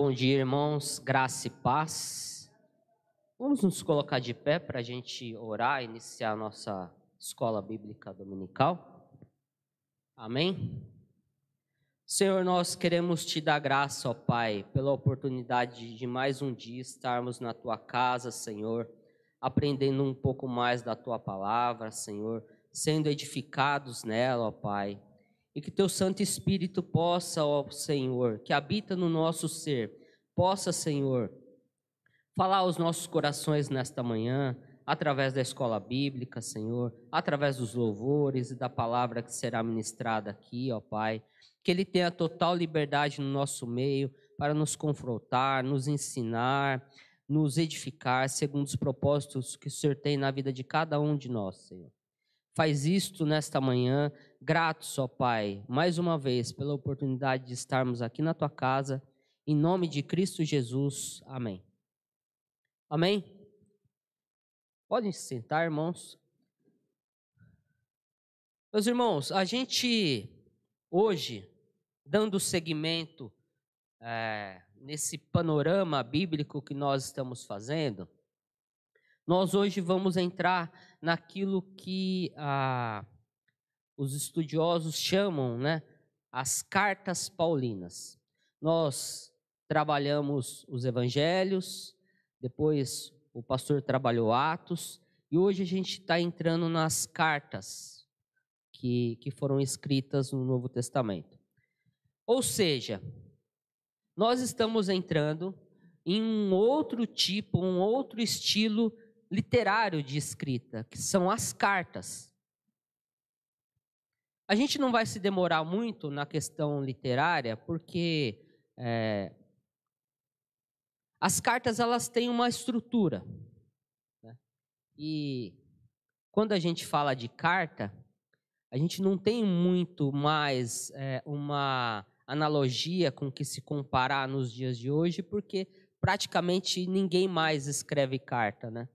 Bom dia, irmãos, graça e paz. Vamos nos colocar de pé para a gente orar, iniciar a nossa escola bíblica dominical. Amém? Senhor, nós queremos te dar graça, ó Pai, pela oportunidade de mais um dia estarmos na tua casa, Senhor, aprendendo um pouco mais da tua palavra, Senhor, sendo edificados nela, ó Pai e que teu Santo Espírito possa, ó Senhor, que habita no nosso ser, possa, Senhor, falar aos nossos corações nesta manhã, através da escola bíblica, Senhor, através dos louvores e da palavra que será ministrada aqui, ó Pai. Que Ele tenha total liberdade no nosso meio para nos confrontar, nos ensinar, nos edificar segundo os propósitos que o Senhor tem na vida de cada um de nós, Senhor. Faz isto nesta manhã, gratos, ó Pai, mais uma vez pela oportunidade de estarmos aqui na tua casa, em nome de Cristo Jesus. Amém. Amém? Podem se sentar, irmãos. Meus irmãos, a gente hoje, dando seguimento é, nesse panorama bíblico que nós estamos fazendo, nós hoje vamos entrar naquilo que ah, os estudiosos chamam, né, as cartas paulinas. Nós trabalhamos os evangelhos, depois o pastor trabalhou Atos, e hoje a gente está entrando nas cartas que, que foram escritas no Novo Testamento. Ou seja, nós estamos entrando em um outro tipo, um outro estilo literário de escrita, que são as cartas. A gente não vai se demorar muito na questão literária, porque é, as cartas elas têm uma estrutura. Né? E quando a gente fala de carta, a gente não tem muito mais é, uma analogia com que se comparar nos dias de hoje, porque praticamente ninguém mais escreve carta, né?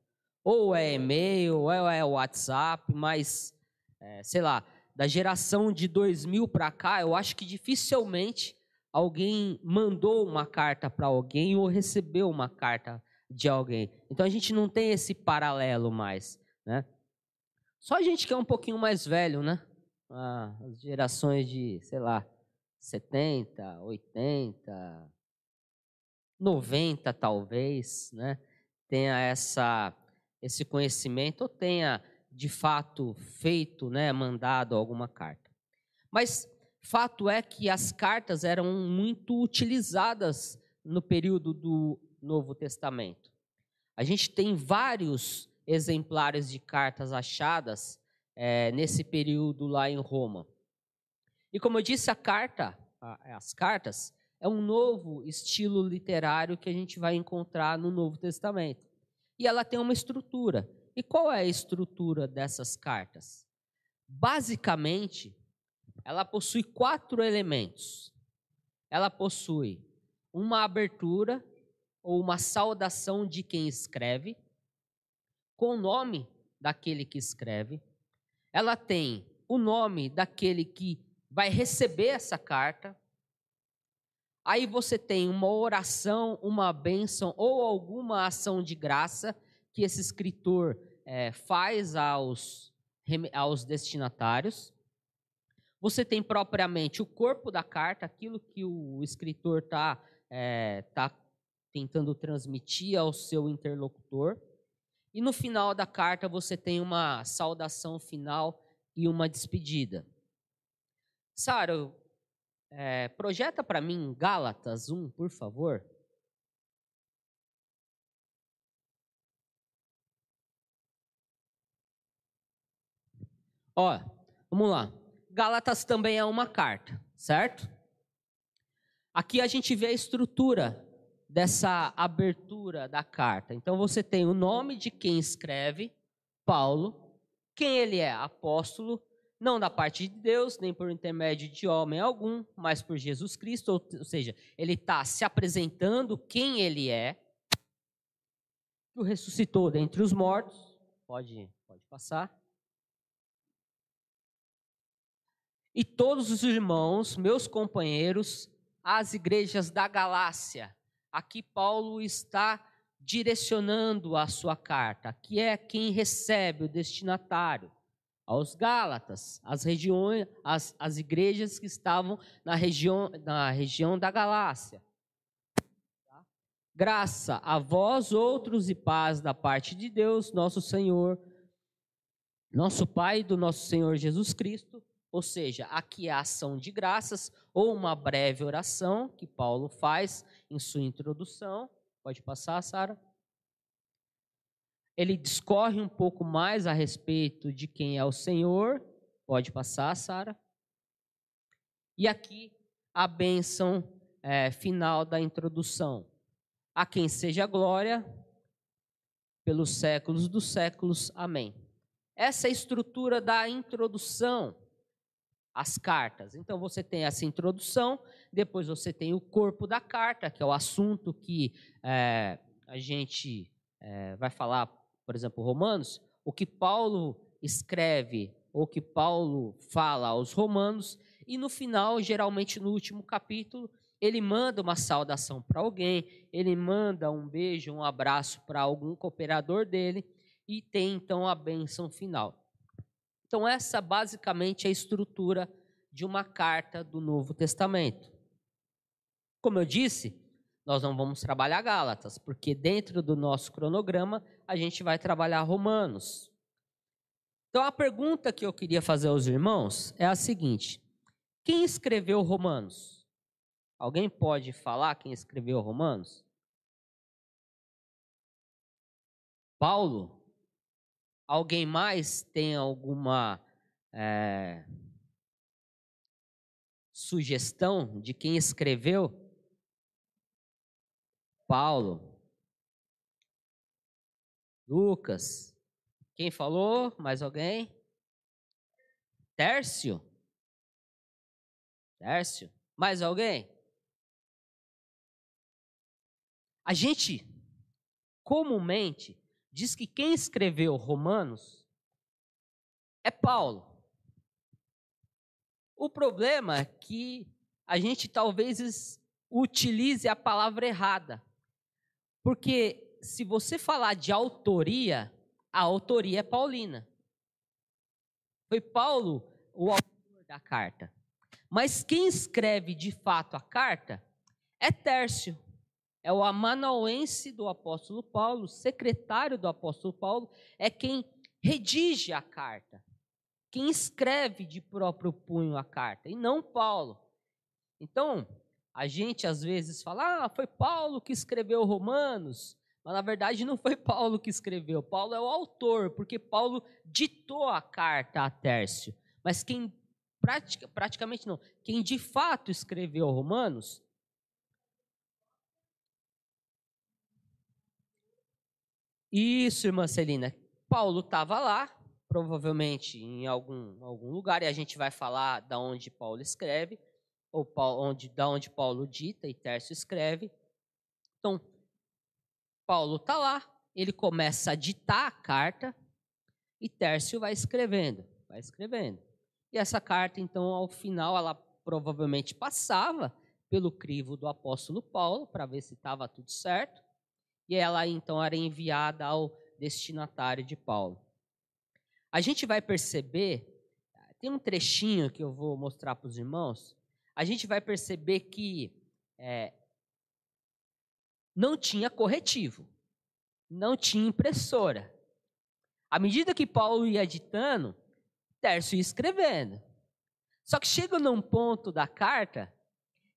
Ou é e-mail, ou é WhatsApp, mas, é, sei lá, da geração de 2000 para cá, eu acho que dificilmente alguém mandou uma carta para alguém ou recebeu uma carta de alguém. Então a gente não tem esse paralelo mais, né? Só a gente que é um pouquinho mais velho, né? Ah, as gerações de, sei lá, 70, 80, 90 talvez, né? Tenha essa esse conhecimento ou tenha de fato feito, né, mandado alguma carta. Mas fato é que as cartas eram muito utilizadas no período do Novo Testamento. A gente tem vários exemplares de cartas achadas é, nesse período lá em Roma. E como eu disse, a carta, as cartas, é um novo estilo literário que a gente vai encontrar no Novo Testamento e ela tem uma estrutura. E qual é a estrutura dessas cartas? Basicamente, ela possui quatro elementos. Ela possui uma abertura ou uma saudação de quem escreve, com o nome daquele que escreve. Ela tem o nome daquele que vai receber essa carta. Aí você tem uma oração, uma bênção ou alguma ação de graça que esse escritor é, faz aos, aos destinatários. Você tem propriamente o corpo da carta, aquilo que o escritor está é, tá tentando transmitir ao seu interlocutor. E no final da carta você tem uma saudação final e uma despedida. Sara, é, projeta para mim Gálatas 1, por favor. Ó, vamos lá. Gálatas também é uma carta, certo? Aqui a gente vê a estrutura dessa abertura da carta. Então você tem o nome de quem escreve, Paulo, quem ele é, apóstolo, não da parte de Deus, nem por intermédio de homem algum, mas por Jesus Cristo, ou, seja, ele está se apresentando quem ele é, que o ressuscitou dentre os mortos, pode, pode passar. E todos os irmãos, meus companheiros, as igrejas da Galácia. aqui Paulo está direcionando a sua carta, que é quem recebe o destinatário, aos Gálatas, as regiões, as, as igrejas que estavam na região, na região da Galácia. Graça a vós outros e paz da parte de Deus, nosso Senhor, nosso Pai do nosso Senhor Jesus Cristo. Ou seja, aqui é a ação de graças ou uma breve oração que Paulo faz em sua introdução. Pode passar, Sara. Ele discorre um pouco mais a respeito de quem é o Senhor. Pode passar, Sara. E aqui a bênção é, final da introdução. A quem seja glória pelos séculos dos séculos. Amém. Essa é a estrutura da introdução às cartas. Então você tem essa introdução, depois você tem o corpo da carta, que é o assunto que é, a gente é, vai falar, por exemplo, Romanos, o que Paulo escreve ou que Paulo fala aos Romanos, e no final, geralmente no último capítulo, ele manda uma saudação para alguém, ele manda um beijo, um abraço para algum cooperador dele e tem então a bênção final. Então, essa basicamente é a estrutura de uma carta do Novo Testamento. Como eu disse, nós não vamos trabalhar Gálatas, porque dentro do nosso cronograma a gente vai trabalhar Romanos. Então, a pergunta que eu queria fazer aos irmãos é a seguinte: quem escreveu Romanos? Alguém pode falar quem escreveu Romanos? Paulo? Alguém mais tem alguma é, sugestão de quem escreveu? Paulo. Lucas. Quem falou? Mais alguém? Tércio? Tércio? Mais alguém? A gente comumente diz que quem escreveu Romanos é Paulo. O problema é que a gente talvez utilize a palavra errada. Porque se você falar de autoria, a autoria é paulina. Foi Paulo o autor da carta. Mas quem escreve de fato a carta é Tércio é o amanuense do apóstolo Paulo, secretário do apóstolo Paulo, é quem redige a carta, quem escreve de próprio punho a carta, e não Paulo. Então, a gente às vezes fala, ah, foi Paulo que escreveu Romanos, mas na verdade não foi Paulo que escreveu, Paulo é o autor, porque Paulo ditou a carta a Tércio. Mas quem praticamente não, quem de fato escreveu Romanos Isso, irmã Celina. Paulo estava lá, provavelmente em algum, algum lugar, e a gente vai falar da onde Paulo escreve, ou onde, da onde Paulo dita e Tércio escreve. Então, Paulo está lá, ele começa a ditar a carta, e Tércio vai escrevendo, vai escrevendo. E essa carta, então, ao final, ela provavelmente passava pelo crivo do apóstolo Paulo, para ver se estava tudo certo e ela então era enviada ao destinatário de Paulo. A gente vai perceber, tem um trechinho que eu vou mostrar para os irmãos, a gente vai perceber que é, não tinha corretivo, não tinha impressora. À medida que Paulo ia editando, Tércio ia escrevendo. Só que chega num ponto da carta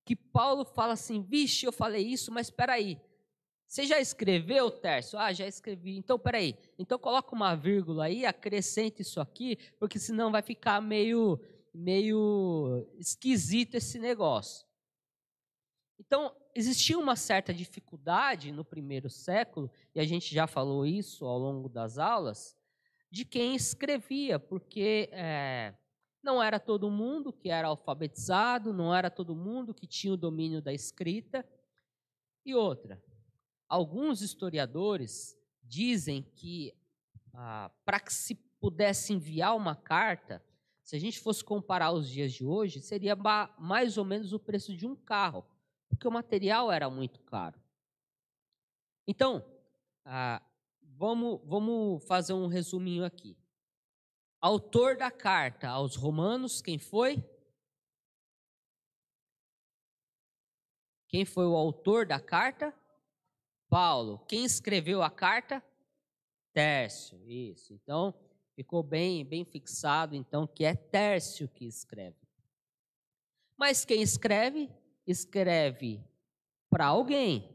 que Paulo fala assim: vixe, eu falei isso, mas espera aí, você já escreveu, Tércio? Ah, já escrevi. Então, peraí. Então, coloca uma vírgula aí, acrescente isso aqui, porque senão vai ficar meio, meio esquisito esse negócio. Então, existia uma certa dificuldade no primeiro século, e a gente já falou isso ao longo das aulas, de quem escrevia, porque é, não era todo mundo que era alfabetizado, não era todo mundo que tinha o domínio da escrita. E outra, Alguns historiadores dizem que ah, para que se pudesse enviar uma carta, se a gente fosse comparar os dias de hoje, seria mais ou menos o preço de um carro, porque o material era muito caro. Então, ah, vamos, vamos fazer um resuminho aqui. Autor da carta aos Romanos, quem foi? Quem foi o autor da carta? Paulo. Quem escreveu a carta? Tércio. Isso. Então, ficou bem, bem fixado, então, que é Tércio que escreve. Mas quem escreve? Escreve para alguém.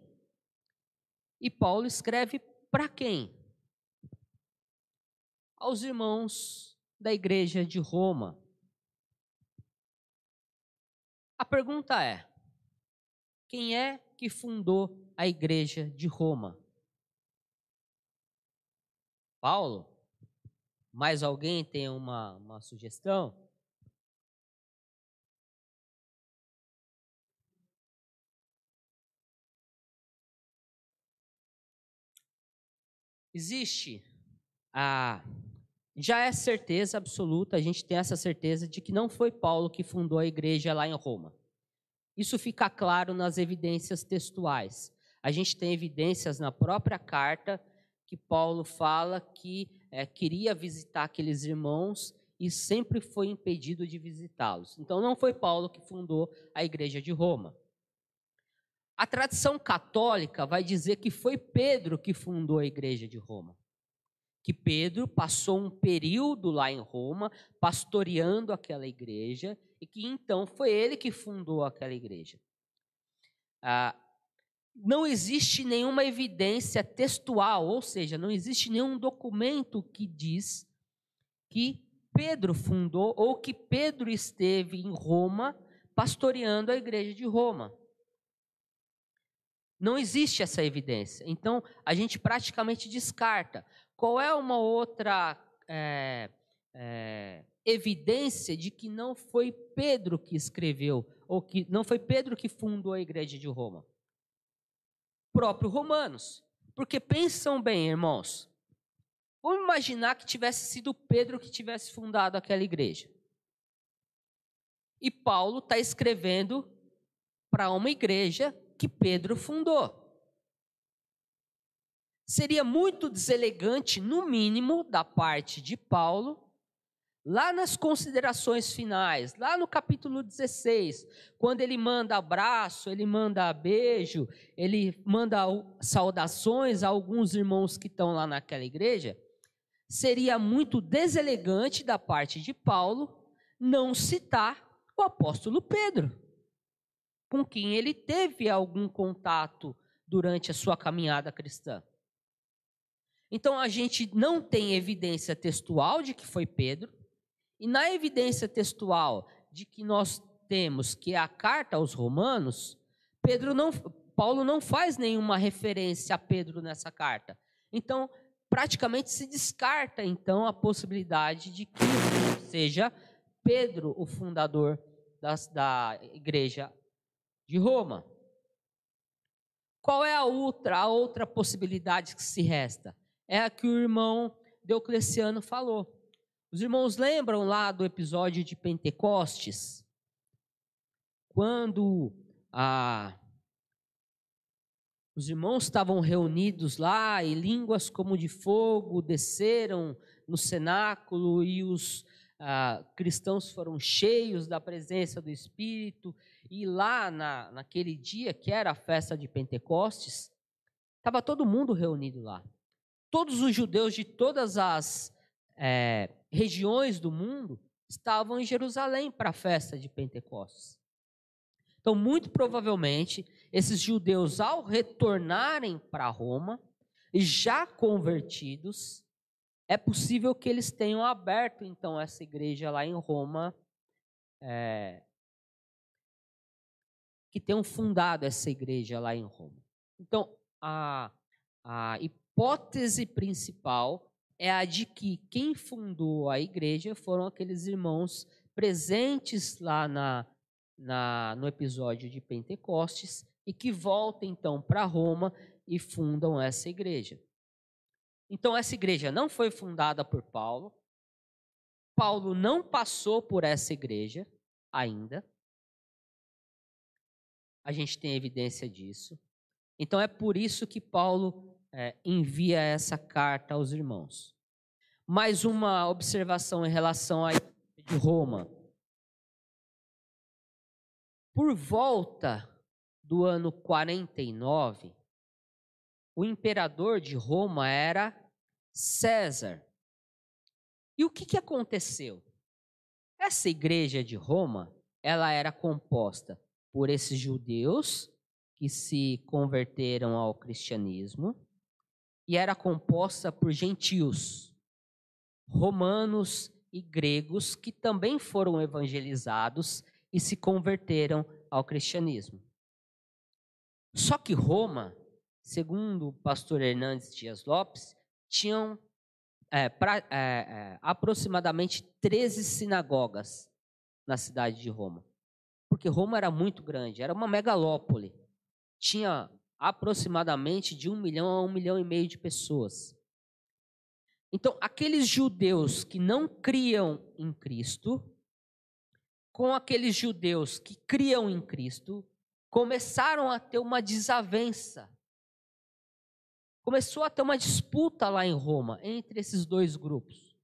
E Paulo escreve para quem? Aos irmãos da igreja de Roma. A pergunta é: quem é que fundou a igreja de Roma? Paulo? Mais alguém tem uma, uma sugestão? Existe a já é certeza absoluta, a gente tem essa certeza de que não foi Paulo que fundou a igreja lá em Roma. Isso fica claro nas evidências textuais. A gente tem evidências na própria carta que Paulo fala que é, queria visitar aqueles irmãos e sempre foi impedido de visitá-los. Então não foi Paulo que fundou a igreja de Roma. A tradição católica vai dizer que foi Pedro que fundou a igreja de Roma. Que Pedro passou um período lá em Roma, pastoreando aquela igreja, e que então foi ele que fundou aquela igreja. Ah, não existe nenhuma evidência textual, ou seja, não existe nenhum documento que diz que Pedro fundou ou que Pedro esteve em Roma pastoreando a igreja de Roma. Não existe essa evidência. Então, a gente praticamente descarta. Qual é uma outra é, é, evidência de que não foi Pedro que escreveu, ou que não foi Pedro que fundou a igreja de Roma? Próprio Romanos. Porque pensam bem, irmãos. Vamos imaginar que tivesse sido Pedro que tivesse fundado aquela igreja. E Paulo está escrevendo para uma igreja que Pedro fundou. Seria muito deselegante, no mínimo, da parte de Paulo, lá nas considerações finais, lá no capítulo 16, quando ele manda abraço, ele manda beijo, ele manda saudações a alguns irmãos que estão lá naquela igreja, seria muito deselegante da parte de Paulo não citar o apóstolo Pedro com quem ele teve algum contato durante a sua caminhada cristã. Então a gente não tem evidência textual de que foi Pedro, e na evidência textual de que nós temos que é a carta aos Romanos, Pedro não, Paulo não faz nenhuma referência a Pedro nessa carta. Então, praticamente se descarta então a possibilidade de que seja Pedro o fundador das, da igreja de Roma. Qual é a outra, a outra possibilidade que se resta? É a que o irmão Diocleciano falou. Os irmãos lembram lá do episódio de Pentecostes? Quando a, os irmãos estavam reunidos lá e línguas como de fogo desceram no cenáculo e os ah, cristãos foram cheios da presença do Espírito, e lá na, naquele dia, que era a festa de Pentecostes, estava todo mundo reunido lá. Todos os judeus de todas as é, regiões do mundo estavam em Jerusalém para a festa de Pentecostes. Então, muito provavelmente, esses judeus, ao retornarem para Roma, já convertidos, é possível que eles tenham aberto, então, essa igreja lá em Roma, é, que tenham fundado essa igreja lá em Roma. Então, a, a hipótese principal é a de que quem fundou a igreja foram aqueles irmãos presentes lá na, na, no episódio de Pentecostes e que voltam então para Roma e fundam essa igreja. Então, essa igreja não foi fundada por Paulo. Paulo não passou por essa igreja ainda. A gente tem evidência disso. Então é por isso que Paulo é, envia essa carta aos irmãos. Mais uma observação em relação à de Roma. Por volta do ano 49, o imperador de Roma era César. E o que, que aconteceu? Essa igreja de Roma, ela era composta por esses judeus que se converteram ao cristianismo e era composta por gentios, romanos e gregos que também foram evangelizados e se converteram ao cristianismo. Só que Roma, segundo o pastor Hernandes Dias Lopes, tinham é, pra, é, é, aproximadamente 13 sinagogas na cidade de Roma. Porque Roma era muito grande, era uma megalópole. Tinha aproximadamente de um milhão a um milhão e meio de pessoas. Então, aqueles judeus que não criam em Cristo, com aqueles judeus que criam em Cristo, começaram a ter uma desavença. Começou a ter uma disputa lá em Roma entre esses dois grupos.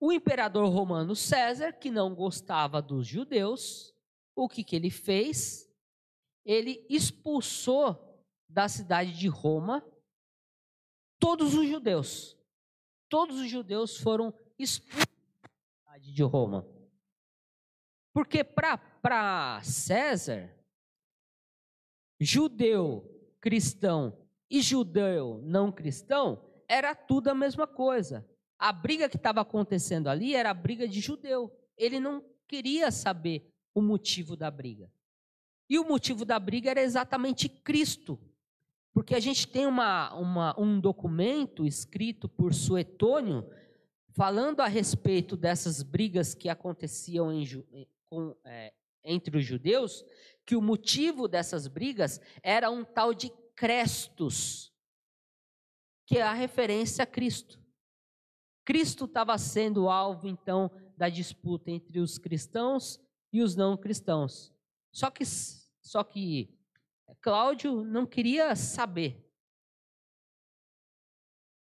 O imperador romano César, que não gostava dos judeus, o que, que ele fez? Ele expulsou da cidade de Roma todos os judeus. Todos os judeus foram expulsos da cidade de Roma. Porque para César, judeu cristão e judeu não cristão era tudo a mesma coisa. A briga que estava acontecendo ali era a briga de judeu. Ele não queria saber o motivo da briga. E o motivo da briga era exatamente Cristo. Porque a gente tem uma, uma, um documento escrito por Suetônio falando a respeito dessas brigas que aconteciam em, com, é, entre os judeus, que o motivo dessas brigas era um tal de Crestos, que é a referência a Cristo. Cristo estava sendo alvo, então, da disputa entre os cristãos e os não cristãos. Só que, só que Cláudio não queria saber.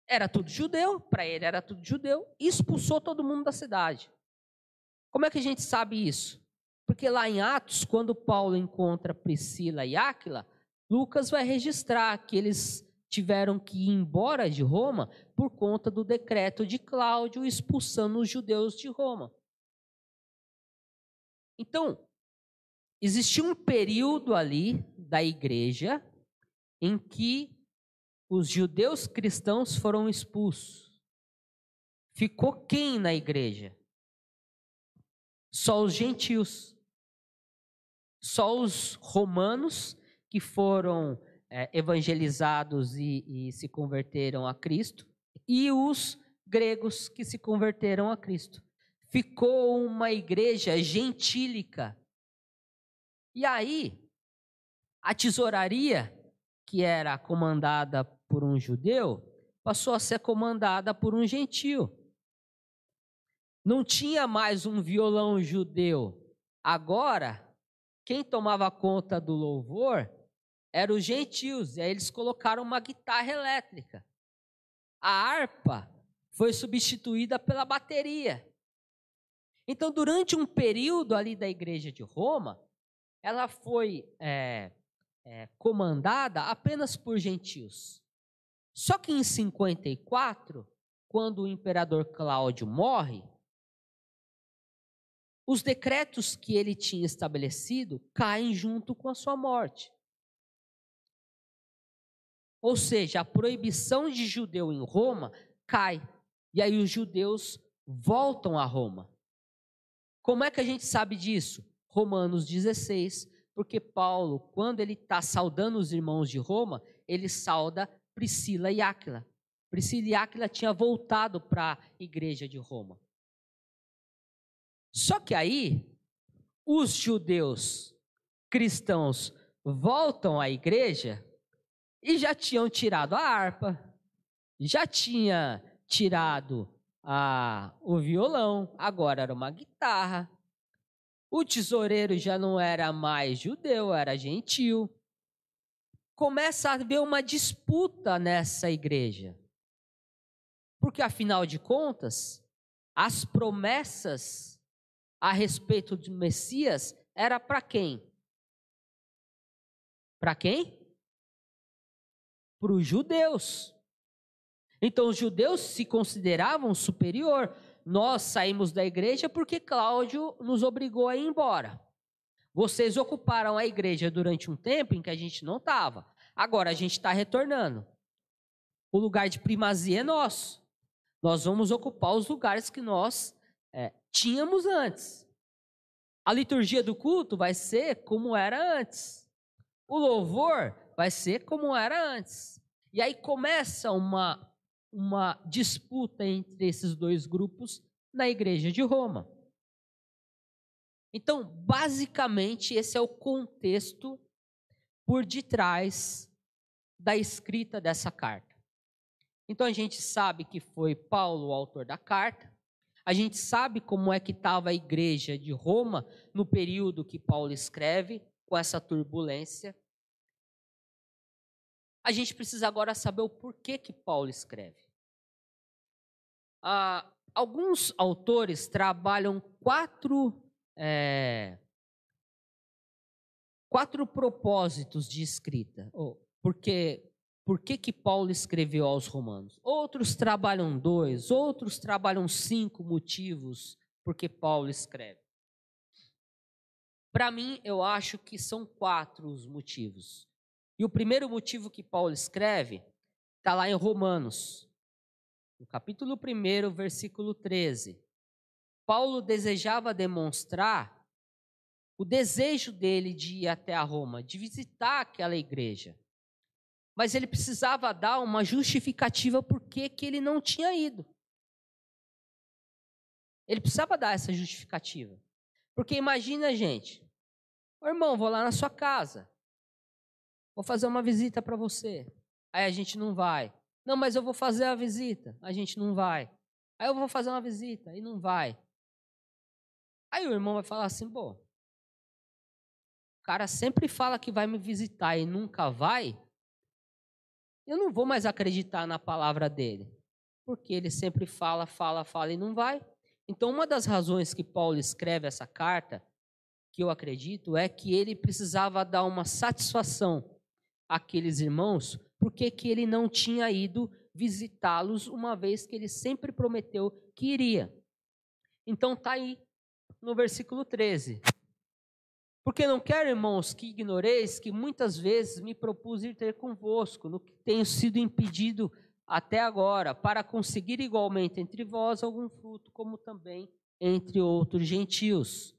Era tudo judeu, para ele era tudo judeu, e expulsou todo mundo da cidade. Como é que a gente sabe isso? Porque lá em Atos, quando Paulo encontra Priscila e Áquila, Lucas vai registrar que eles tiveram que ir embora de Roma por conta do decreto de Cláudio expulsando os judeus de Roma. Então, existiu um período ali da igreja em que os judeus cristãos foram expulsos. Ficou quem na igreja? Só os gentios. Só os romanos que foram é, evangelizados e, e se converteram a Cristo, e os gregos que se converteram a Cristo. Ficou uma igreja gentílica e aí, a tesouraria, que era comandada por um judeu, passou a ser comandada por um gentio. Não tinha mais um violão judeu. Agora, quem tomava conta do louvor eram os gentios, e aí eles colocaram uma guitarra elétrica. A harpa foi substituída pela bateria. Então, durante um período ali da igreja de Roma, ela foi é, é, comandada apenas por gentios. Só que em 54, quando o imperador Cláudio morre, os decretos que ele tinha estabelecido caem junto com a sua morte. Ou seja, a proibição de judeu em Roma cai. E aí os judeus voltam a Roma. Como é que a gente sabe disso? Romanos 16, porque Paulo, quando ele está saudando os irmãos de Roma, ele sauda Priscila e Áquila. Priscila e Áquila tinham voltado para a igreja de Roma. Só que aí, os judeus cristãos voltam à igreja e já tinham tirado a harpa, já tinha tirado a, o violão, agora era uma guitarra, o tesoureiro já não era mais judeu, era gentil. começa a haver uma disputa nessa igreja. Porque, afinal de contas, as promessas a respeito do Messias era para quem? Para quem? Para os judeus. Então, os judeus se consideravam superior. Nós saímos da igreja porque Cláudio nos obrigou a ir embora. Vocês ocuparam a igreja durante um tempo em que a gente não estava. Agora a gente está retornando. O lugar de primazia é nosso. Nós vamos ocupar os lugares que nós é, tínhamos antes. A liturgia do culto vai ser como era antes. O louvor vai ser como era antes. E aí começa uma, uma disputa entre esses dois grupos na igreja de Roma. Então, basicamente, esse é o contexto por detrás da escrita dessa carta. Então, a gente sabe que foi Paulo o autor da carta, a gente sabe como é que estava a igreja de Roma no período que Paulo escreve, com essa turbulência. A gente precisa agora saber o porquê que Paulo escreve. Ah, alguns autores trabalham quatro é, quatro propósitos de escrita. Porque por que, que Paulo escreveu aos Romanos? Outros trabalham dois, outros trabalham cinco motivos porque Paulo escreve. Para mim, eu acho que são quatro os motivos. E o primeiro motivo que Paulo escreve está lá em Romanos, no capítulo 1, versículo 13. Paulo desejava demonstrar o desejo dele de ir até a Roma, de visitar aquela igreja. Mas ele precisava dar uma justificativa por que ele não tinha ido. Ele precisava dar essa justificativa. Porque imagina, gente, Ô, irmão, vou lá na sua casa. Vou fazer uma visita para você. Aí a gente não vai. Não, mas eu vou fazer a visita. A gente não vai. Aí eu vou fazer uma visita e não vai. Aí o irmão vai falar assim, pô, o cara sempre fala que vai me visitar e nunca vai. Eu não vou mais acreditar na palavra dele. Porque ele sempre fala, fala, fala e não vai. Então, uma das razões que Paulo escreve essa carta, que eu acredito, é que ele precisava dar uma satisfação àqueles irmãos, porque que ele não tinha ido visitá-los, uma vez que ele sempre prometeu que iria. Então, tá aí no versículo 13. Porque não quero, irmãos, que ignoreis que muitas vezes me propus ir ter convosco, no que tenho sido impedido até agora, para conseguir igualmente entre vós algum fruto, como também entre outros gentios.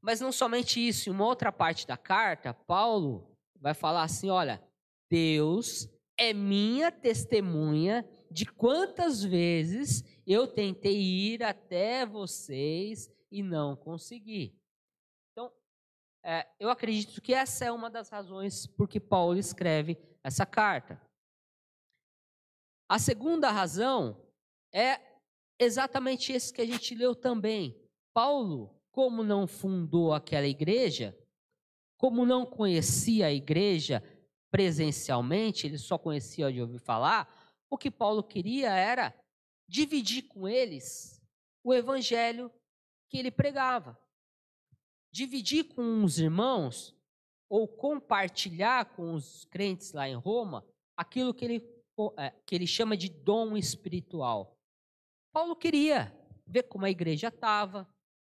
Mas não somente isso, em uma outra parte da carta, Paulo vai falar assim: olha, Deus é minha testemunha de quantas vezes eu tentei ir até vocês e não consegui. Então, é, eu acredito que essa é uma das razões por que Paulo escreve essa carta. A segunda razão é exatamente esse que a gente leu também. Paulo, como não fundou aquela igreja, como não conhecia a igreja presencialmente, ele só conhecia de ouvir falar, o que Paulo queria era dividir com eles o evangelho que ele pregava. Dividir com os irmãos ou compartilhar com os crentes lá em Roma aquilo que ele, é, que ele chama de dom espiritual. Paulo queria ver como a igreja estava,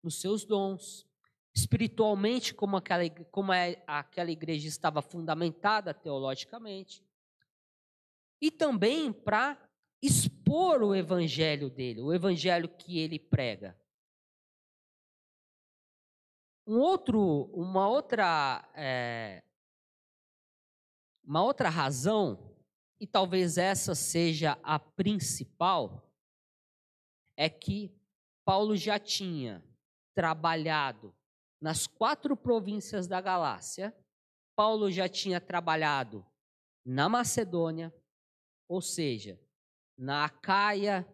nos seus dons, espiritualmente, como aquela, como aquela igreja estava fundamentada teologicamente, e também para expor o evangelho dele, o evangelho que ele prega. Um outro, uma outra, é, uma outra razão, e talvez essa seja a principal, é que Paulo já tinha trabalhado nas quatro províncias da Galácia. Paulo já tinha trabalhado na Macedônia, ou seja, na Acaia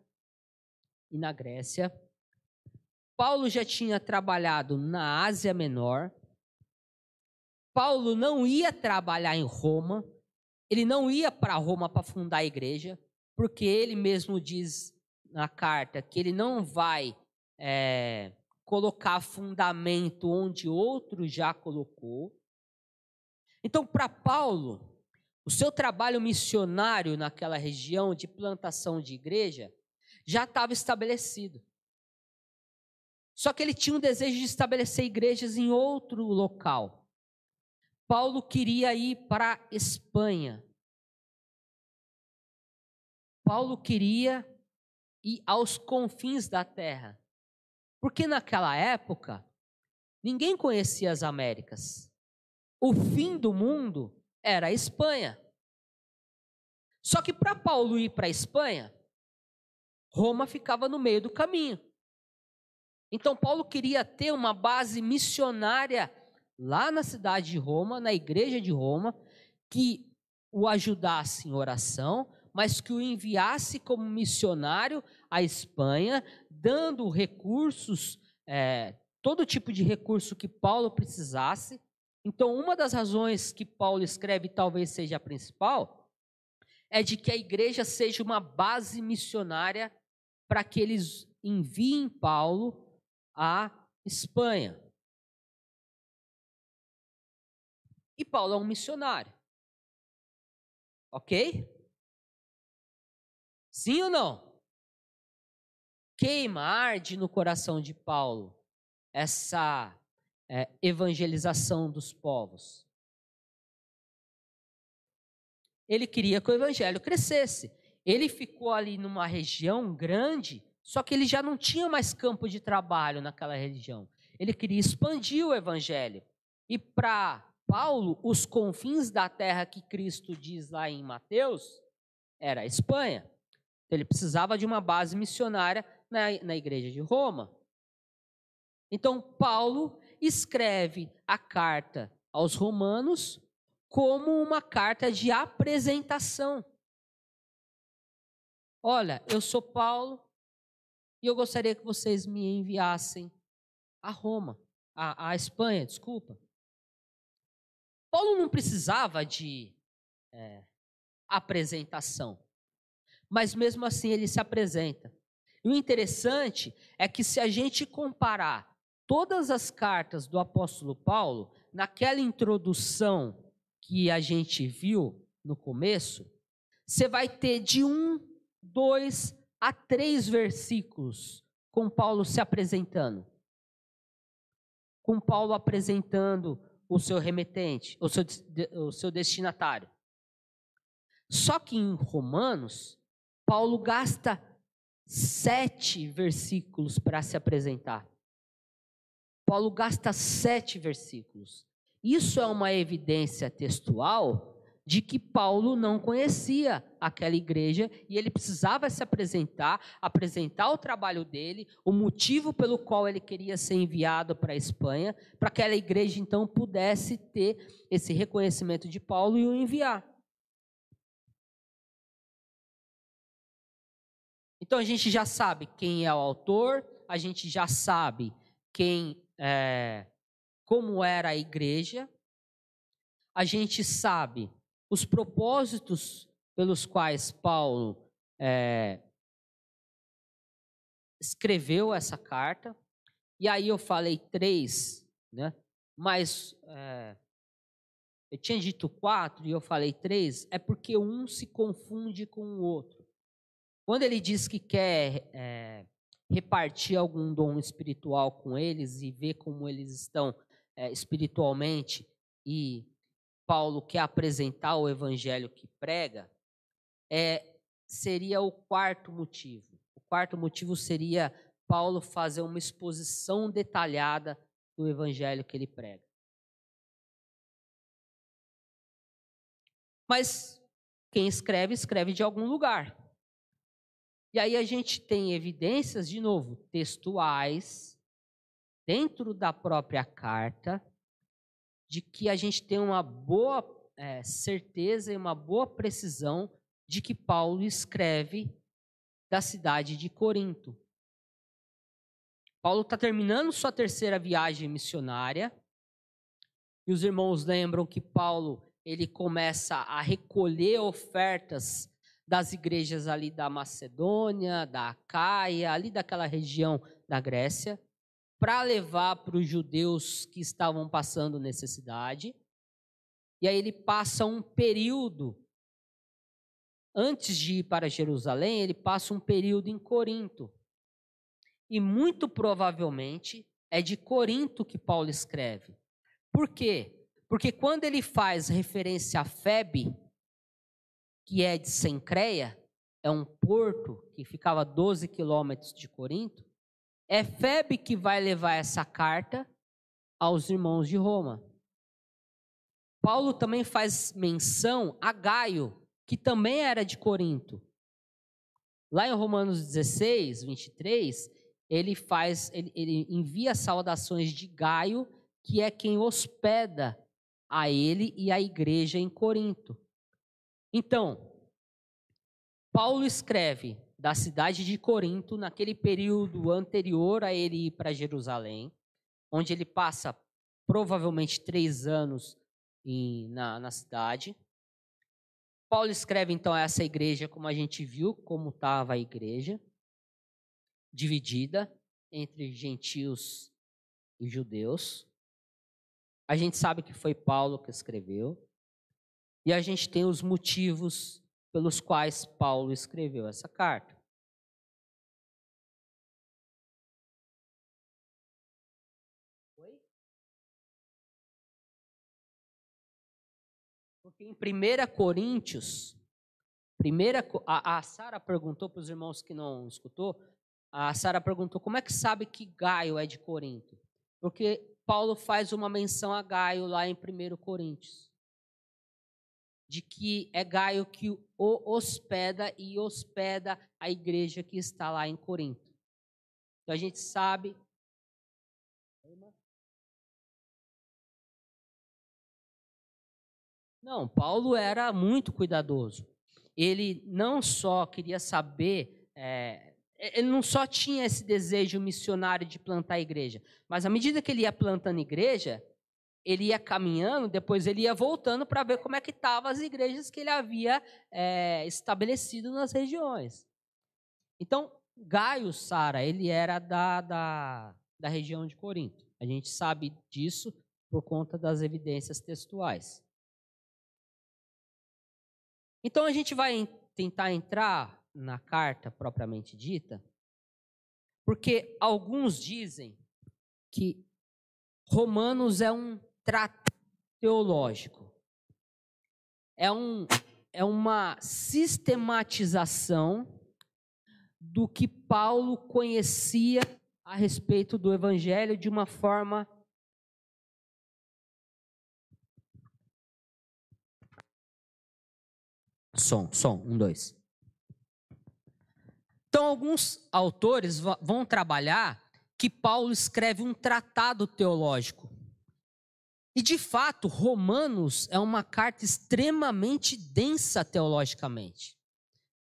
e na Grécia. Paulo já tinha trabalhado na Ásia Menor. Paulo não ia trabalhar em Roma, ele não ia para Roma para fundar a igreja, porque ele mesmo diz na carta que ele não vai é, colocar fundamento onde outro já colocou. Então, para Paulo, o seu trabalho missionário naquela região de plantação de igreja já estava estabelecido. Só que ele tinha um desejo de estabelecer igrejas em outro local. Paulo queria ir para Espanha. Paulo queria ir aos confins da terra. Porque naquela época, ninguém conhecia as Américas. O fim do mundo era a Espanha. Só que para Paulo ir para a Espanha, Roma ficava no meio do caminho. Então, Paulo queria ter uma base missionária lá na cidade de Roma, na igreja de Roma, que o ajudasse em oração, mas que o enviasse como missionário à Espanha, dando recursos, é, todo tipo de recurso que Paulo precisasse. Então, uma das razões que Paulo escreve, talvez seja a principal, é de que a igreja seja uma base missionária para que eles enviem Paulo à Espanha. E Paulo é um missionário. Ok? Sim ou não? Queima, arde no coração de Paulo essa é, evangelização dos povos. Ele queria que o evangelho crescesse. Ele ficou ali numa região grande só que ele já não tinha mais campo de trabalho naquela região. Ele queria expandir o evangelho. E para Paulo, os confins da terra que Cristo diz lá em Mateus era a Espanha. Então, ele precisava de uma base missionária na, na igreja de Roma. Então, Paulo escreve a carta aos romanos como uma carta de apresentação. Olha, eu sou Paulo, e eu gostaria que vocês me enviassem a Roma, a, a Espanha, desculpa. Paulo não precisava de é, apresentação, mas mesmo assim ele se apresenta. E o interessante é que se a gente comparar todas as cartas do apóstolo Paulo, naquela introdução que a gente viu no começo, você vai ter de um, dois há três versículos com Paulo se apresentando. Com Paulo apresentando o seu remetente, o seu, o seu destinatário. Só que em Romanos, Paulo gasta sete versículos para se apresentar. Paulo gasta sete versículos. Isso é uma evidência textual de que Paulo não conhecia aquela igreja e ele precisava se apresentar, apresentar o trabalho dele, o motivo pelo qual ele queria ser enviado para a Espanha, para que aquela igreja então pudesse ter esse reconhecimento de Paulo e o enviar. Então a gente já sabe quem é o autor, a gente já sabe quem é, como era a igreja, a gente sabe os propósitos pelos quais Paulo é, escreveu essa carta. E aí eu falei três, né? Mas é, eu tinha dito quatro e eu falei três, é porque um se confunde com o outro. Quando ele diz que quer é, repartir algum dom espiritual com eles e ver como eles estão é, espiritualmente e Paulo quer apresentar o evangelho que prega, é, seria o quarto motivo. O quarto motivo seria Paulo fazer uma exposição detalhada do evangelho que ele prega. Mas quem escreve, escreve de algum lugar. E aí a gente tem evidências, de novo, textuais, dentro da própria carta, de que a gente tem uma boa é, certeza e uma boa precisão de que Paulo escreve da cidade de Corinto. Paulo está terminando sua terceira viagem missionária E os irmãos lembram que Paulo ele começa a recolher ofertas das igrejas ali da Macedônia, da Acaia, ali daquela região da Grécia, para levar para os judeus que estavam passando necessidade. E aí ele passa um período, antes de ir para Jerusalém, ele passa um período em Corinto. E muito provavelmente é de Corinto que Paulo escreve. Por quê? Porque quando ele faz referência a Febe, que é de Sencreia, é um porto que ficava a 12 quilômetros de Corinto, é Febe que vai levar essa carta aos irmãos de Roma. Paulo também faz menção a Gaio, que também era de Corinto. Lá em Romanos 16, 23, ele faz, ele, ele envia saudações de Gaio, que é quem hospeda a ele e a igreja em Corinto. Então, Paulo escreve da cidade de Corinto, naquele período anterior a ele ir para Jerusalém, onde ele passa provavelmente três anos em, na, na cidade. Paulo escreve então essa igreja, como a gente viu, como estava a igreja, dividida entre gentios e judeus. A gente sabe que foi Paulo que escreveu. E a gente tem os motivos pelos quais Paulo escreveu essa carta. Oi? Porque em 1 Coríntios, primeira, a, a Sara perguntou para os irmãos que não escutou, a Sara perguntou como é que sabe que Gaio é de Corinto? Porque Paulo faz uma menção a Gaio lá em 1 Coríntios de que é Gaio que o hospeda e hospeda a igreja que está lá em Corinto. Então a gente sabe. Não, Paulo era muito cuidadoso. Ele não só queria saber, é, ele não só tinha esse desejo missionário de plantar a igreja, mas à medida que ele ia plantando igreja, ele ia caminhando, depois ele ia voltando para ver como é que estavam as igrejas que ele havia é, estabelecido nas regiões. Então, Gaio Sara, ele era da, da, da região de Corinto. A gente sabe disso por conta das evidências textuais. Então, a gente vai tentar entrar na carta propriamente dita, porque alguns dizem que Romanos é um tratado teológico. É, um, é uma sistematização do que Paulo conhecia a respeito do evangelho de uma forma Som, som, um, dois. Então, alguns autores vão trabalhar que Paulo escreve um tratado teológico. E de fato, Romanos é uma carta extremamente densa teologicamente.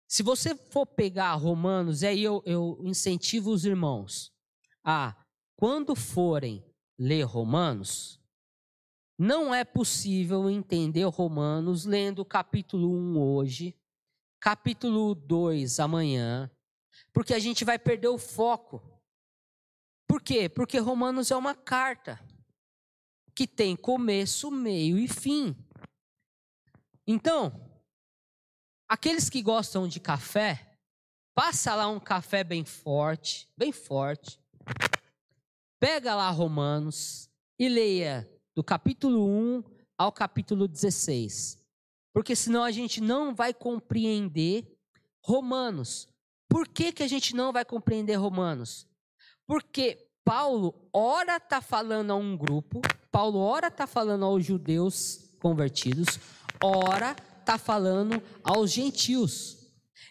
Se você for pegar Romanos, e aí eu, eu incentivo os irmãos a, quando forem ler Romanos, não é possível entender Romanos lendo capítulo 1 hoje, capítulo 2 amanhã, porque a gente vai perder o foco. Por quê? Porque Romanos é uma carta que tem começo, meio e fim. Então, aqueles que gostam de café, passa lá um café bem forte, bem forte. Pega lá Romanos e leia do capítulo 1 ao capítulo 16. Porque senão a gente não vai compreender Romanos. Por que, que a gente não vai compreender Romanos? Porque Paulo, ora está falando a um grupo, Paulo, ora está falando aos judeus convertidos, ora está falando aos gentios.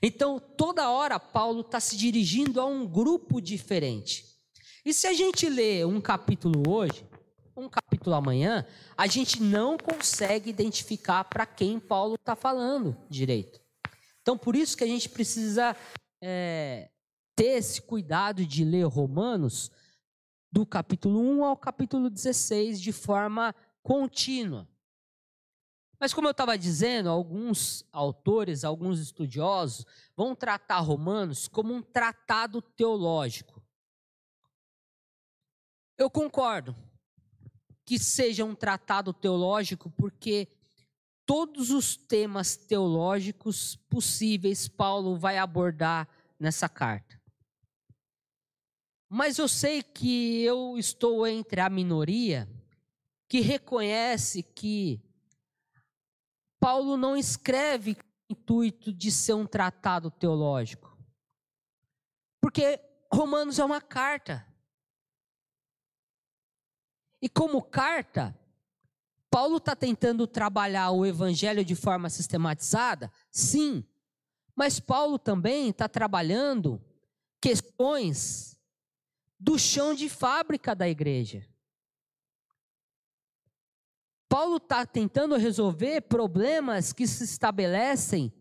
Então, toda hora, Paulo está se dirigindo a um grupo diferente. E se a gente lê um capítulo hoje, um capítulo amanhã, a gente não consegue identificar para quem Paulo está falando direito. Então, por isso que a gente precisa é, ter esse cuidado de ler Romanos do capítulo 1 ao capítulo 16 de forma contínua. Mas, como eu estava dizendo, alguns autores, alguns estudiosos vão tratar Romanos como um tratado teológico. Eu concordo que seja um tratado teológico, porque todos os temas teológicos possíveis Paulo vai abordar nessa carta. Mas eu sei que eu estou entre a minoria que reconhece que Paulo não escreve com o intuito de ser um tratado teológico. Porque Romanos é uma carta. E como carta, Paulo está tentando trabalhar o evangelho de forma sistematizada? Sim. Mas Paulo também está trabalhando questões do chão de fábrica da igreja. Paulo está tentando resolver problemas que se estabelecem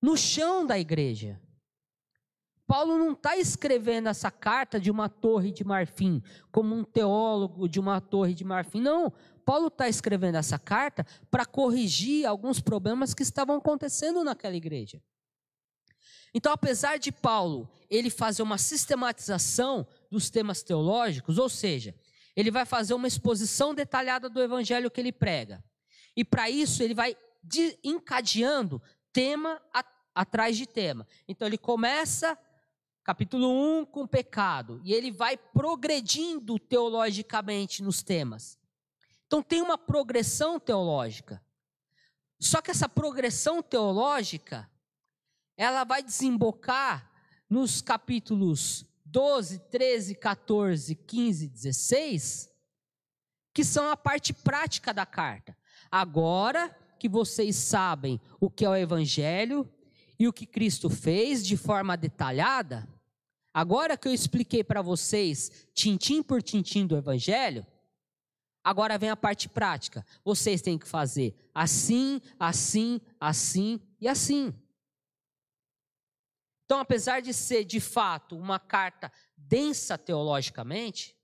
no chão da igreja. Paulo não está escrevendo essa carta de uma torre de marfim, como um teólogo de uma torre de marfim. Não, Paulo está escrevendo essa carta para corrigir alguns problemas que estavam acontecendo naquela igreja. Então, apesar de Paulo ele fazer uma sistematização dos temas teológicos, ou seja, ele vai fazer uma exposição detalhada do evangelho que ele prega. E para isso ele vai encadeando tema atrás de tema. Então ele começa capítulo 1 com pecado, e ele vai progredindo teologicamente nos temas. Então tem uma progressão teológica. Só que essa progressão teológica, ela vai desembocar nos capítulos 12, 13, 14, 15, 16, que são a parte prática da carta. Agora que vocês sabem o que é o evangelho e o que Cristo fez de forma detalhada, Agora que eu expliquei para vocês, tintim por tintim do Evangelho, agora vem a parte prática. Vocês têm que fazer assim, assim, assim e assim. Então, apesar de ser de fato uma carta densa teologicamente,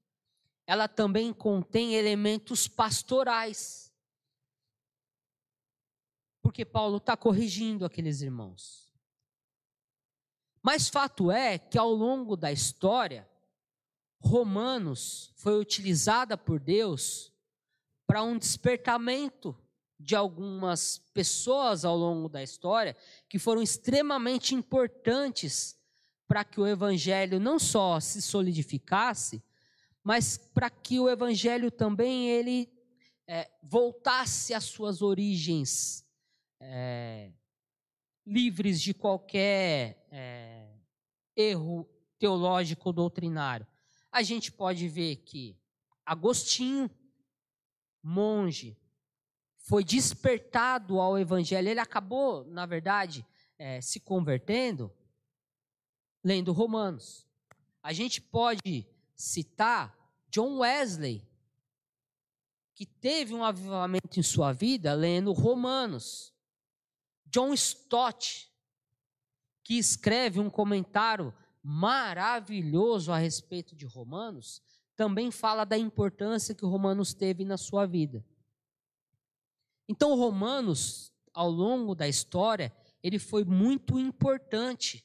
ela também contém elementos pastorais. Porque Paulo está corrigindo aqueles irmãos. Mas fato é que ao longo da história, Romanos foi utilizada por Deus para um despertamento de algumas pessoas ao longo da história que foram extremamente importantes para que o evangelho não só se solidificasse, mas para que o evangelho também ele é, voltasse às suas origens é, livres de qualquer é, erro teológico doutrinário. A gente pode ver que Agostinho, monge, foi despertado ao evangelho. Ele acabou, na verdade, é, se convertendo lendo Romanos. A gente pode citar John Wesley, que teve um avivamento em sua vida lendo Romanos. John Stott, que escreve um comentário maravilhoso a respeito de Romanos, também fala da importância que Romanos teve na sua vida. Então, Romanos, ao longo da história, ele foi muito importante.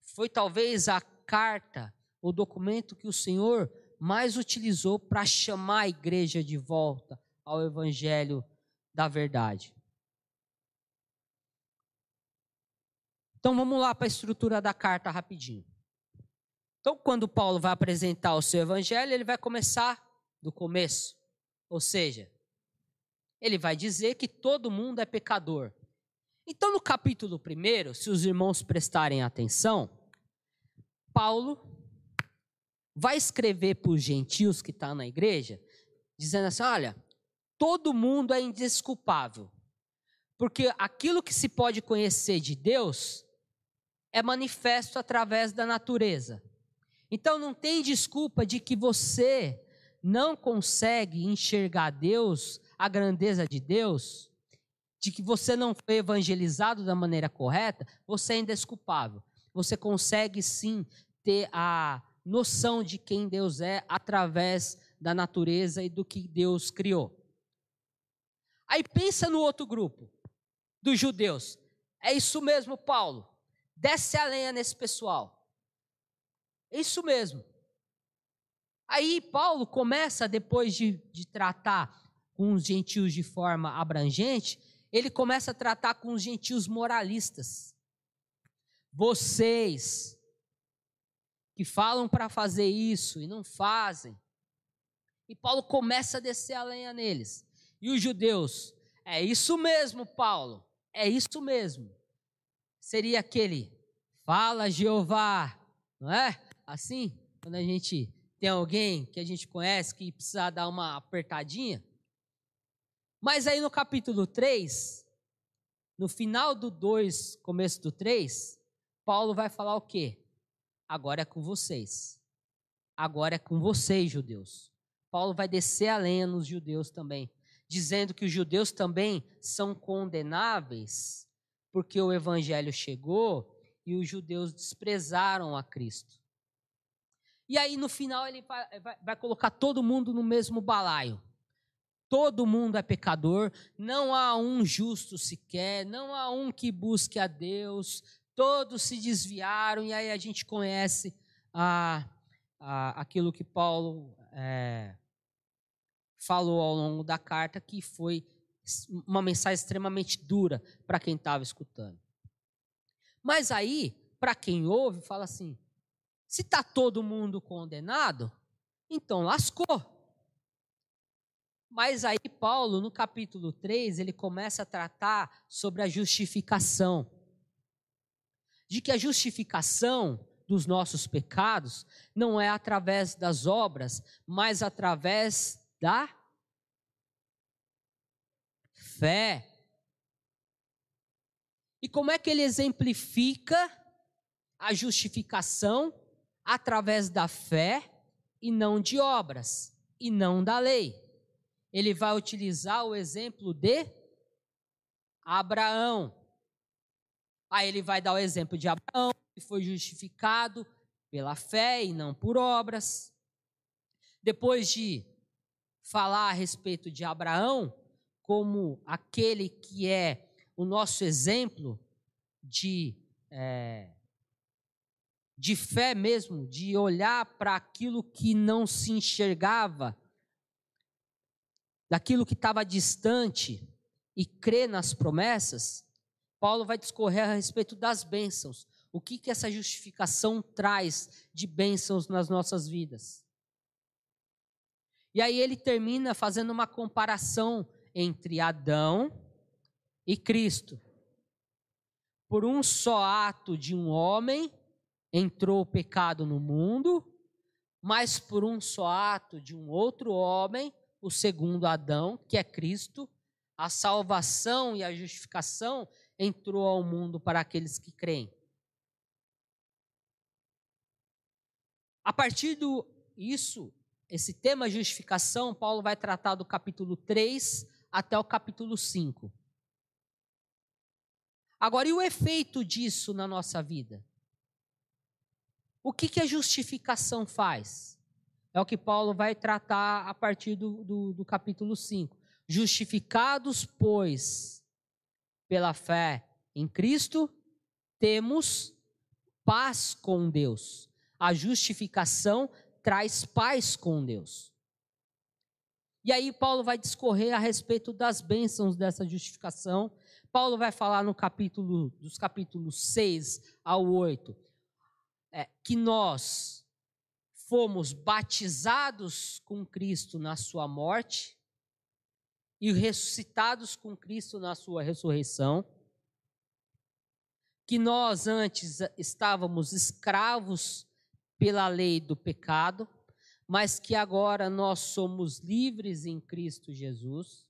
Foi talvez a carta, o documento que o Senhor mais utilizou para chamar a igreja de volta ao evangelho da verdade. Então vamos lá para a estrutura da carta rapidinho. Então, quando Paulo vai apresentar o seu evangelho, ele vai começar do começo. Ou seja, ele vai dizer que todo mundo é pecador. Então, no capítulo 1, se os irmãos prestarem atenção, Paulo vai escrever para os gentios que estão tá na igreja, dizendo assim: olha, todo mundo é indesculpável, porque aquilo que se pode conhecer de Deus é manifesto através da natureza. Então não tem desculpa de que você não consegue enxergar Deus, a grandeza de Deus, de que você não foi evangelizado da maneira correta, você é indesculpável. Você consegue sim ter a noção de quem Deus é através da natureza e do que Deus criou. Aí pensa no outro grupo, dos judeus. É isso mesmo, Paulo. Desce a lenha nesse pessoal. É isso mesmo. Aí Paulo começa, depois de, de tratar com os gentios de forma abrangente, ele começa a tratar com os gentios moralistas. Vocês que falam para fazer isso e não fazem. E Paulo começa a descer a lenha neles. E os judeus, é isso mesmo, Paulo, é isso mesmo. Seria aquele, fala Jeová, não é? Assim, quando a gente tem alguém que a gente conhece que precisa dar uma apertadinha. Mas aí no capítulo 3, no final do 2, começo do 3, Paulo vai falar o quê? Agora é com vocês. Agora é com vocês, judeus. Paulo vai descer a lenha nos judeus também, dizendo que os judeus também são condenáveis, porque o evangelho chegou e os judeus desprezaram a Cristo. E aí no final ele vai, vai, colocar todo mundo no mesmo balaio. Todo mundo é pecador, não há um justo sequer, não há um que busque a Deus, todos se desviaram, e aí a gente conhece a, a, aquilo que Paulo é, falou ao longo da carta, que foi uma mensagem extremamente dura para quem estava escutando. Mas aí, para quem ouve, fala assim: se está todo mundo condenado, então lascou. Mas aí Paulo, no capítulo 3, ele começa a tratar sobre a justificação. De que a justificação dos nossos pecados não é através das obras, mas através da fé. E como é que ele exemplifica a justificação através da fé e não de obras, e não da lei? Ele vai utilizar o exemplo de Abraão. Aí ele vai dar o exemplo de Abraão, que foi justificado pela fé e não por obras. Depois de falar a respeito de Abraão como aquele que é o nosso exemplo de, é, de fé mesmo, de olhar para aquilo que não se enxergava daquilo que estava distante e crer nas promessas, Paulo vai discorrer a respeito das bênçãos. O que, que essa justificação traz de bênçãos nas nossas vidas? E aí ele termina fazendo uma comparação entre Adão e Cristo. Por um só ato de um homem entrou o pecado no mundo, mas por um só ato de um outro homem o segundo Adão, que é Cristo, a salvação e a justificação entrou ao mundo para aqueles que creem. A partir do isso, esse tema justificação, Paulo vai tratar do capítulo 3 até o capítulo 5. Agora, e o efeito disso na nossa vida? O que, que a justificação faz? É o que Paulo vai tratar a partir do, do, do capítulo 5. Justificados, pois, pela fé em Cristo, temos paz com Deus. A justificação traz paz com Deus. E aí Paulo vai discorrer a respeito das bênçãos dessa justificação. Paulo vai falar no capítulo dos capítulos 6 ao 8 é, que nós fomos batizados com Cristo na sua morte e ressuscitados com Cristo na sua ressurreição, que nós antes estávamos escravos pela lei do pecado, mas que agora nós somos livres em Cristo Jesus.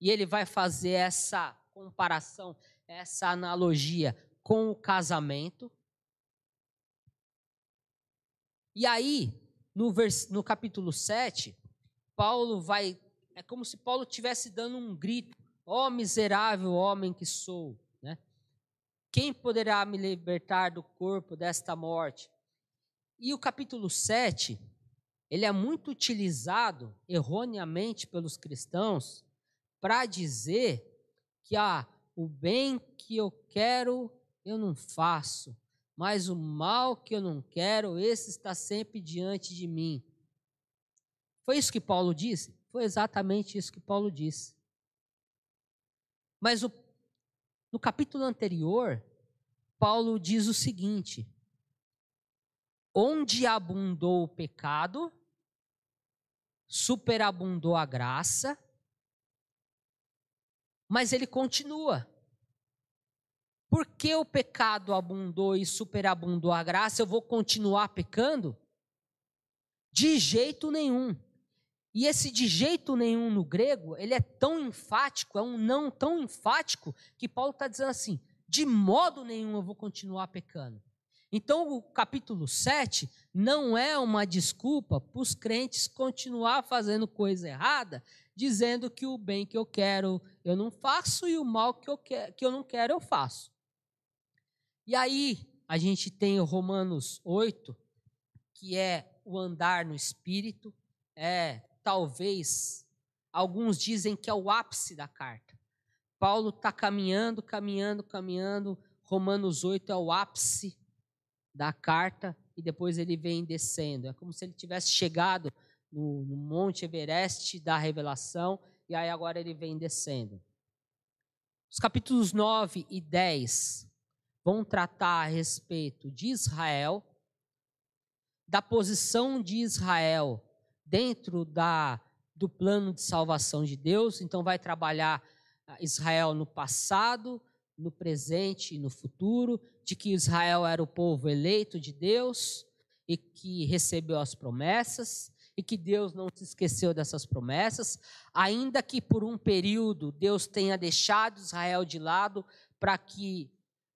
E ele vai fazer essa comparação, essa analogia com o casamento. E aí, no, vers, no capítulo 7, Paulo vai. É como se Paulo estivesse dando um grito: Ó oh, miserável homem que sou, né? Quem poderá me libertar do corpo desta morte? E o capítulo 7, ele é muito utilizado erroneamente pelos cristãos para dizer que ah, o bem que eu quero eu não faço, mas o mal que eu não quero, esse está sempre diante de mim. Foi isso que Paulo disse? Foi exatamente isso que Paulo disse. Mas o, no capítulo anterior, Paulo diz o seguinte: onde abundou o pecado, superabundou a graça, mas ele continua. Por que o pecado abundou e superabundou a graça, eu vou continuar pecando? De jeito nenhum. E esse de jeito nenhum no grego, ele é tão enfático, é um não tão enfático, que Paulo está dizendo assim: de modo nenhum eu vou continuar pecando. Então, o capítulo 7 não é uma desculpa para os crentes continuar fazendo coisa errada, dizendo que o bem que eu quero eu não faço e o mal que eu, que eu não quero eu faço. E aí, a gente tem o Romanos 8, que é o andar no espírito, é talvez, alguns dizem que é o ápice da carta. Paulo está caminhando, caminhando, caminhando. Romanos 8 é o ápice da carta e depois ele vem descendo. É como se ele tivesse chegado no, no Monte Everest da revelação e aí agora ele vem descendo. Os capítulos 9 e 10 vão tratar a respeito de Israel, da posição de Israel dentro da, do plano de salvação de Deus. Então, vai trabalhar ah, Israel no passado, no presente e no futuro, de que Israel era o povo eleito de Deus e que recebeu as promessas e que Deus não se esqueceu dessas promessas, ainda que por um período Deus tenha deixado Israel de lado para que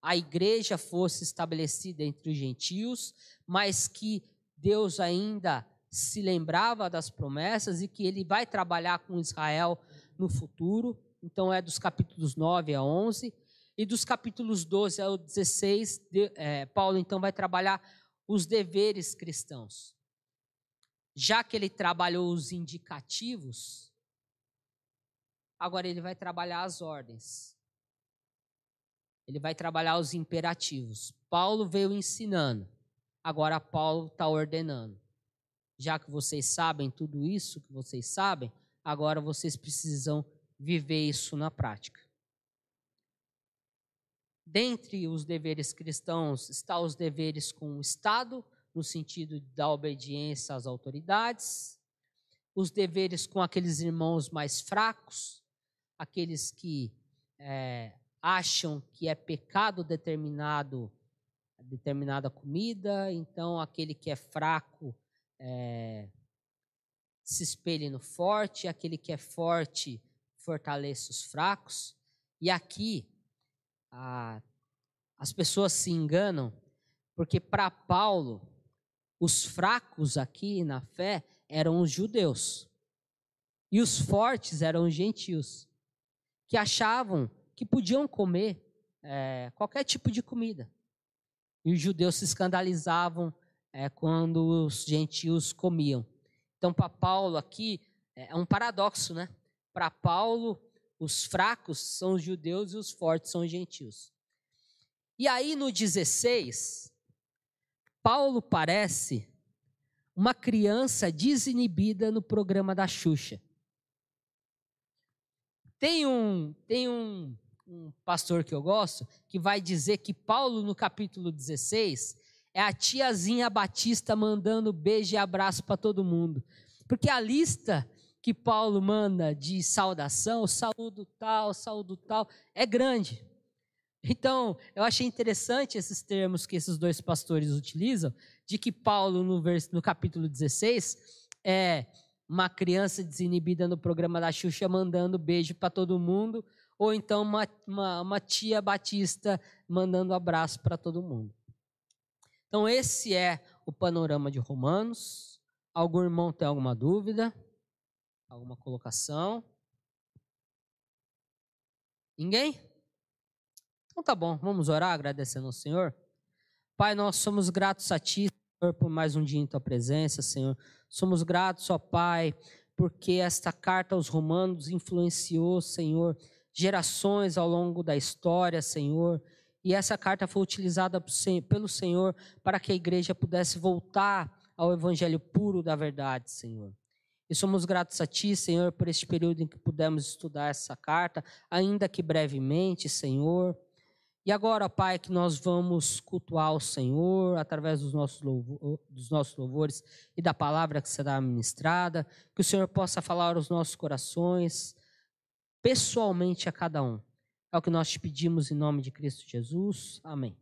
a igreja fosse estabelecida entre os gentios, mas que Deus ainda se lembrava das promessas e que ele vai trabalhar com Israel no futuro. Então, é dos capítulos 9 a 11. E dos capítulos 12 ao 16, de, é, Paulo então vai trabalhar os deveres cristãos. Já que ele trabalhou os indicativos, agora ele vai trabalhar as ordens. Ele vai trabalhar os imperativos. Paulo veio ensinando, agora Paulo está ordenando. Já que vocês sabem tudo isso que vocês sabem, agora vocês precisam viver isso na prática. Dentre os deveres cristãos está os deveres com o Estado, no sentido da obediência às autoridades, os deveres com aqueles irmãos mais fracos, aqueles que é, acham que é pecado determinado determinada comida, então aquele que é fraco é, se espelhe no forte, aquele que é forte fortaleça os fracos. E aqui a, as pessoas se enganam, porque para Paulo, os fracos aqui na fé eram os judeus, e os fortes eram os gentios, que achavam que podiam comer é, qualquer tipo de comida. E os judeus se escandalizavam é, quando os gentios comiam. Então, para Paulo aqui, é, é um paradoxo, né? Para Paulo, os fracos são os judeus e os fortes são os gentios. E aí, no 16, Paulo parece uma criança desinibida no programa da Xuxa. Tem um, tem um, um pastor que eu gosto, que vai dizer que Paulo, no capítulo 16, é a tiazinha Batista mandando beijo e abraço para todo mundo. Porque a lista que Paulo manda de saudação, saúdo tal, saúdo tal, é grande. Então, eu achei interessante esses termos que esses dois pastores utilizam, de que Paulo, no, vers, no capítulo 16, é uma criança desinibida no programa da Xuxa mandando beijo para todo mundo, ou então uma, uma, uma tia batista mandando abraço para todo mundo. Então, esse é o panorama de Romanos. Algum irmão tem alguma dúvida? Alguma colocação? Ninguém? Então tá bom, vamos orar agradecendo ao Senhor. Pai, nós somos gratos a Ti, Senhor, por mais um dia em Tua presença, Senhor. Somos gratos, ó Pai, porque esta carta aos Romanos influenciou, Senhor, gerações ao longo da história, Senhor. E essa carta foi utilizada pelo Senhor para que a igreja pudesse voltar ao evangelho puro da verdade, Senhor. E somos gratos a Ti, Senhor, por este período em que pudemos estudar essa carta, ainda que brevemente, Senhor. E agora, Pai, que nós vamos cultuar o Senhor através dos nossos, dos nossos louvores e da palavra que será ministrada, que o Senhor possa falar aos nossos corações, pessoalmente a cada um. É o que nós te pedimos em nome de Cristo Jesus. Amém.